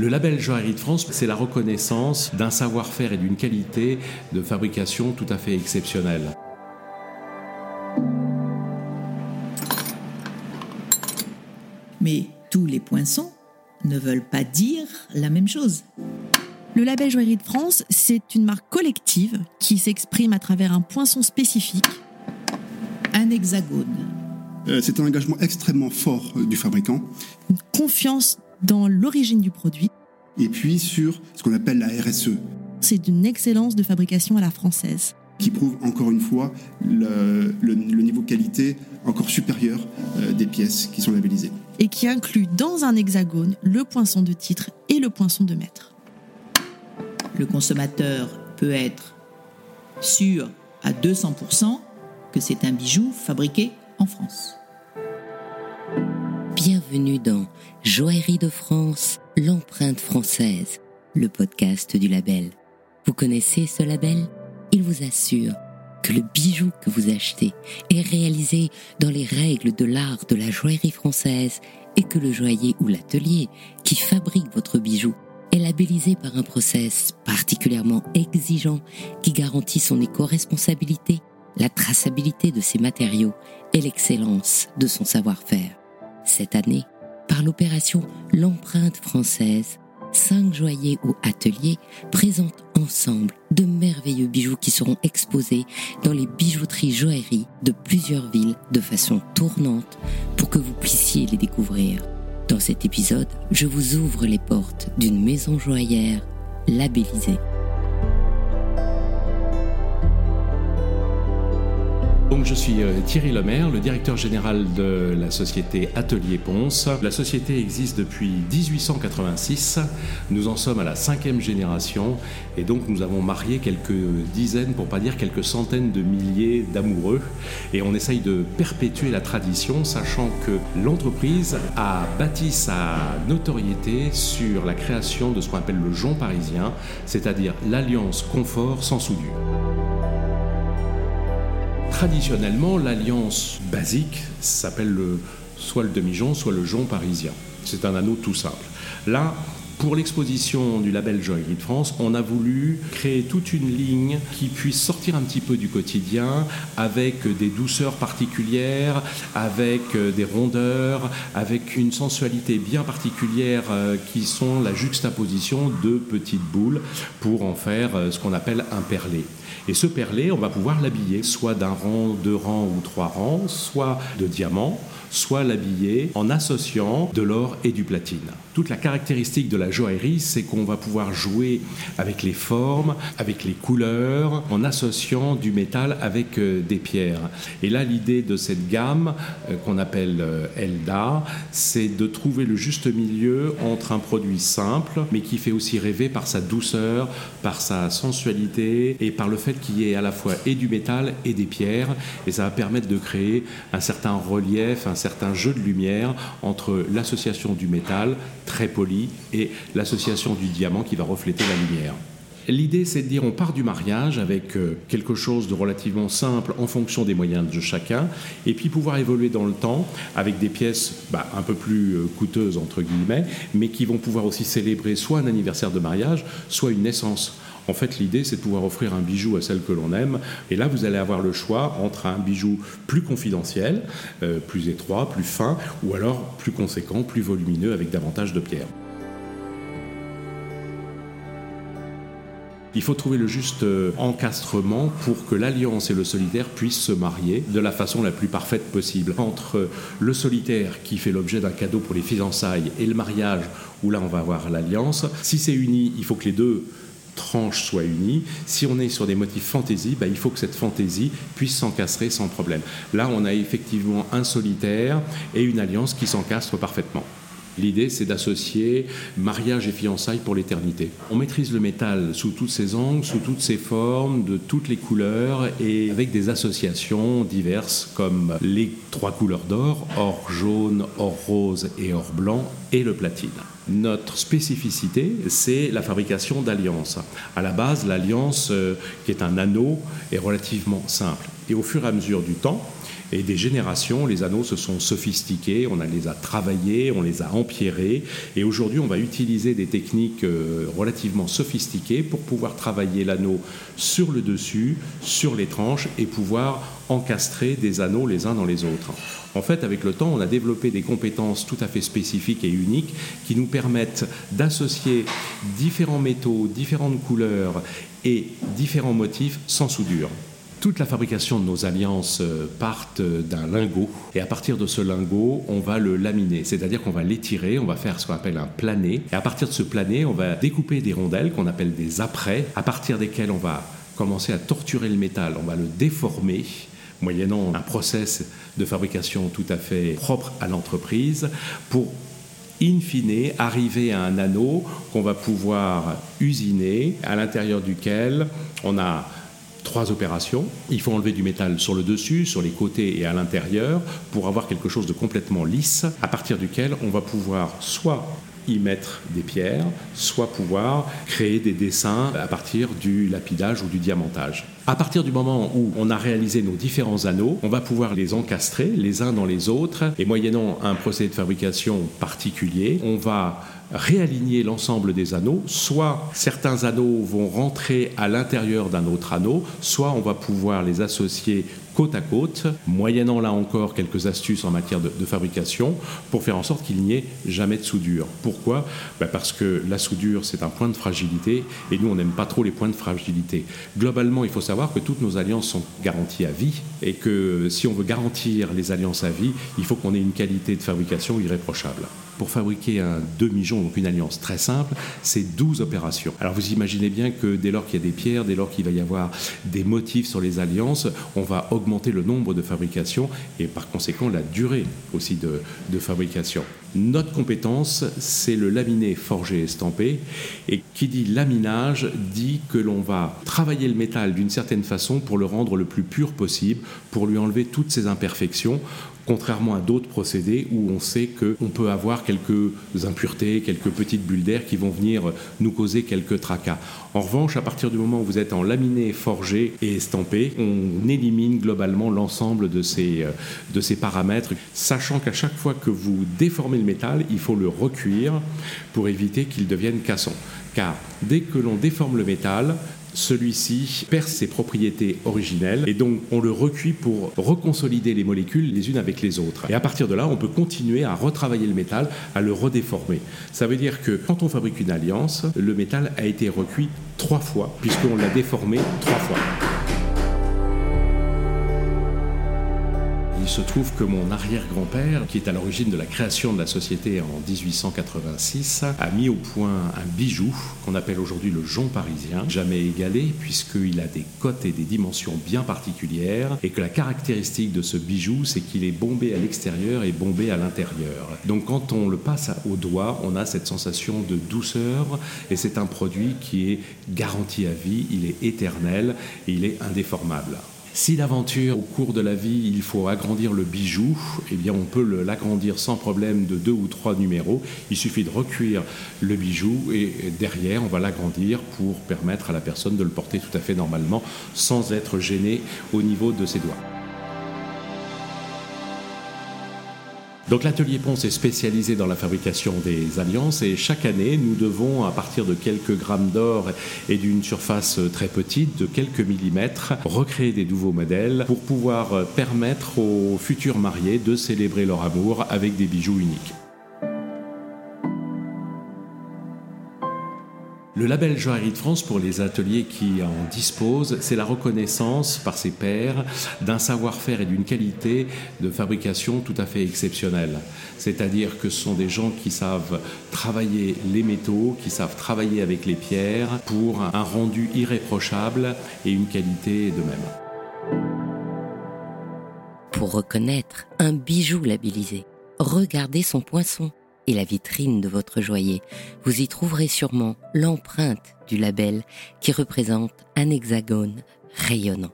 Le label Joaillerie de France, c'est la reconnaissance d'un savoir-faire et d'une qualité de fabrication tout à fait exceptionnelle. Mais tous les poinçons ne veulent pas dire la même chose. Le label Joaillerie de France, c'est une marque collective qui s'exprime à travers un poinçon spécifique. Un hexagone. Euh, c'est un engagement extrêmement fort euh, du fabricant. Une confiance dans l'origine du produit. Et puis sur ce qu'on appelle la RSE. C'est d'une excellence de fabrication à la française. Qui prouve encore une fois le, niveau de qualité encore supérieur euh, des pièces qui sont labellisées. Et qui inclut dans un hexagone le poinçon de titre et le poinçon de maître. Le consommateur peut être sûr à 200% que c'est un bijou fabriqué en France. Bienvenue dans Joaillerie de France, l'empreinte française, le podcast du label. Vous connaissez ce label? Il vous assure que le bijou que vous achetez est réalisé dans les règles de l'art de la joaillerie française et que le joaillier ou l'atelier qui fabrique votre bijou est labellisé par un process particulièrement exigeant qui garantit son éco-responsabilité, la traçabilité de ses matériaux et l'excellence de son savoir-faire. Cette année, par l'opération L'empreinte française, cinq joailliers ou ateliers présentent ensemble de merveilleux bijoux qui seront exposés dans les bijouteries joailleries de plusieurs villes de façon tournante pour que vous puissiez les découvrir. Dans cet épisode, je vous ouvre les portes d'une maison joaillère labellisée. Je suis euh, Thierry Lemaire, le directeur général de la société Atelier Ponce. La société existe depuis 1886. Nous en sommes à la cinquième génération et donc nous avons marié quelques dizaines, pour pas dire quelques centaines de milliers d'amoureux. Et on essaye de perpétuer la tradition, sachant que l'entreprise a bâti sa notoriété sur la création de ce qu'on appelle le jonc parisien, c'est-à-dire l'alliance confort sans soudure. Traditionnellement, l'alliance basique s'appelle soit le demi-jonc, soit le jonc parisien. C'est un anneau tout simple. Pour l'exposition du label Joaillerie de France, on a voulu créer toute une ligne qui puisse sortir un petit peu du quotidien avec des douceurs particulières, avec euh, des rondeurs, avec une sensualité bien particulière euh, qui sont la juxtaposition de petites boules pour en faire euh, ce qu'on appelle un perlé. Et ce perlé, on va pouvoir l'habiller soit d'un rang, deux rangs ou trois rangs, soit de diamants, soit l'habiller en associant de l'or et du platine. Toute la caractéristique de la joaillerie, c'est qu'on va pouvoir jouer avec les formes, avec les couleurs, en associant du métal avec euh, des pierres. Et là, l'idée de cette gamme euh, qu'on appelle euh, Elda, c'est de trouver le juste milieu entre un produit simple, mais qui fait aussi rêver par sa douceur, par sa sensualité et par le fait qu'il y ait à la fois et du métal et des pierres. Et ça va permettre de créer un certain relief, un certain jeu de lumière entre l'association du métal, très poli, et l'association du diamant qui va refléter la lumière. L'idée, c'est de dire on part du mariage avec euh, quelque chose de relativement simple en fonction des moyens de chacun, et puis pouvoir évoluer dans le temps avec des pièces bah, un peu plus euh, coûteuses, entre guillemets, mais qui vont pouvoir aussi célébrer soit un anniversaire de mariage, soit une naissance. En fait, l'idée, c'est de pouvoir offrir un bijou à celle que l'on aime. Et là, vous allez avoir le choix entre un bijou plus confidentiel, euh, plus étroit, plus fin, ou alors plus conséquent, plus volumineux, avec davantage de pierres. Il faut trouver le juste euh, encastrement pour que l'alliance et le solitaire puissent se marier de la façon la plus parfaite possible. Entre le solitaire qui fait l'objet d'un cadeau pour les fiançailles et le mariage où là on va avoir l'alliance, si c'est uni, il faut que les deux tranches soient unies. Si on est sur des motifs fantaisie, bah, il faut que cette fantaisie puisse s'encastrer sans problème. Là, on a effectivement un solitaire et une alliance qui s'encastrent parfaitement. L'idée, c'est d'associer mariage et fiançailles pour l'éternité. On maîtrise le métal sous toutes ses angles, sous toutes ses formes, de toutes les couleurs et avec des associations diverses comme les trois couleurs d'or, or jaune, or rose et or blanc, et le platine. Notre spécificité, c'est la fabrication d'alliances. À la base, l'alliance, euh, qui est un anneau, est relativement simple. Et au fur et à mesure du temps, Et des générations, les anneaux se sont sophistiqués, on les a travaillés, on les a empierrés, et aujourd'hui on va utiliser des techniques euh, relativement sophistiquées pour pouvoir travailler l'anneau sur le dessus, sur les tranches, et pouvoir encastrer des anneaux les uns dans les autres. En fait, avec le temps, on a développé des compétences tout à fait spécifiques et uniques qui nous permettent d'associer différents métaux, différentes couleurs et différents motifs sans soudure. Toute la fabrication de nos alliances euh, part d'un lingot. Et à partir de ce lingot, on va le laminer, c'est-à-dire qu'on va l'étirer, on va faire ce qu'on appelle un plané. Et à partir de ce plané, on va découper des rondelles qu'on appelle des apprêts, à partir desquelles on va commencer à torturer le métal, on va le déformer moyennant un process de fabrication tout à fait propre à l'entreprise pour in fine arriver à un anneau qu'on va pouvoir usiner, à l'intérieur duquel on a trois opérations. Il faut enlever du métal sur le dessus, sur les côtés et à l'intérieur pour avoir quelque chose de complètement lisse, à partir duquel on va pouvoir soit y mettre des pierres, soit pouvoir créer des dessins à partir du lapidage ou du diamantage. À partir du moment où on a réalisé nos différents anneaux, on va pouvoir les encastrer les uns dans les autres et moyennant un procédé de fabrication particulier, on va réaligner l'ensemble des anneaux. Soit certains anneaux vont rentrer à l'intérieur d'un autre anneau, soit on va pouvoir les associer côte à côte, moyennant là encore quelques astuces en matière de, fabrication, pour faire en sorte qu'il n'y ait jamais de soudure. Pourquoi? Ben Parce que la soudure, c'est un point de fragilité, et nous, on n'aime pas trop les points de fragilité. Globalement, il faut savoir que toutes nos alliances sont garanties à vie, et que si on veut garantir les alliances à vie, il faut qu'on ait une qualité de fabrication irréprochable. Pour fabriquer un demi-jonc, donc une alliance très simple, c'est 12 opérations. Alors vous imaginez bien que dès lors qu'il y a des pierres, dès lors qu'il va y avoir des motifs sur les alliances, on va augmenter le nombre de fabrications et par conséquent la durée aussi de, de fabrication. Notre compétence, c'est le laminé forgé estampé. Et qui dit laminage dit que l'on va travailler le métal d'une certaine façon pour le rendre le plus pur possible, pour lui enlever toutes ses imperfections, contrairement à d'autres procédés où on sait qu'on peut avoir quelques impuretés, quelques petites bulles d'air qui vont venir nous causer quelques tracas. En revanche, à partir du moment où vous êtes en laminé, forgé et estampé, on élimine globalement l'ensemble de ces, euh, de ces paramètres, sachant qu'à chaque fois que vous déformez le métal, il faut le recuire pour éviter qu'il devienne cassant. Car dès que l'on déforme le métal, celui-ci perd ses propriétés originelles et donc on le recuit pour reconsolider les molécules les unes avec les autres. Et à partir de là, on peut continuer à retravailler le métal, à le redéformer. Ça veut dire que quand on fabrique une alliance, le métal a été recuit trois fois puisqu'on l'a déformé trois fois. Il se trouve que mon arrière-grand-père, qui est à l'origine de la création de la société en 1886, a mis au point un bijou qu'on appelle aujourd'hui le jonc parisien, jamais égalé puisqu'il a des cotes et des dimensions bien particulières et que la caractéristique de ce bijou, c'est qu'il est bombé à l'extérieur et bombé à l'intérieur. Donc quand on le passe au doigt, on a cette sensation de douceur et c'est un produit qui est garanti à vie, il est éternel et il est indéformable. Si l'aventure, au cours de la vie, il faut agrandir le bijou, eh bien on peut l'agrandir sans problème de deux ou trois numéros. Il suffit de recuire le bijou et derrière, on va l'agrandir pour permettre à la personne de le porter tout à fait normalement sans être gêné au niveau de ses doigts. Donc l'atelier Ponce est spécialisé dans la fabrication des alliances et chaque année nous devons, à partir de quelques grammes d'or et d'une surface très petite, de quelques millimètres, recréer des nouveaux modèles pour pouvoir permettre aux futurs mariés de célébrer leur amour avec des bijoux uniques. Le label Joaillerie de France, pour les ateliers qui en disposent, c'est la reconnaissance par ses pairs d'un savoir-faire et d'une qualité de fabrication tout à fait exceptionnelle. C'est-à-dire que ce sont des gens qui savent travailler les métaux, qui savent travailler avec les pierres pour un rendu irréprochable et une qualité de même. Pour reconnaître un bijou labellisé, regardez son poinçon et la vitrine de votre joaillier, vous y trouverez sûrement l'empreinte du label qui représente un hexagone rayonnant.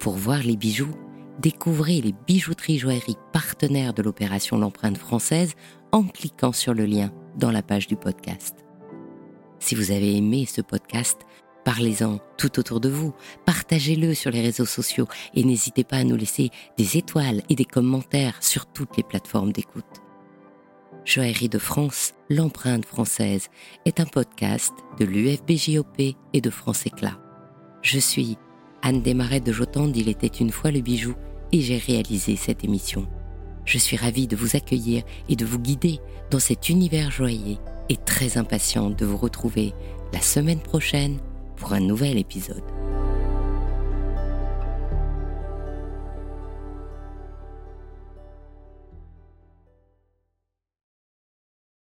Pour voir les bijoux, découvrez les bijouteries joailleries partenaires de l'opération L'empreinte française en cliquant sur le lien dans la page du podcast. Si vous avez aimé ce podcast, Parlez-en tout autour de vous, partagez-le sur les réseaux sociaux et n'hésitez pas à nous laisser des étoiles et des commentaires sur toutes les plateformes d'écoute. Joaillerie de France, l'empreinte française, est un podcast de l'UFBJOP et de France Éclat. Je suis Anne Desmarais de Jotande, il était une fois le bijou, et j'ai réalisé cette émission. Je suis ravie de vous accueillir et de vous guider dans cet univers joyeux et très impatiente de vous retrouver la semaine prochaine pour un nouvel épisode.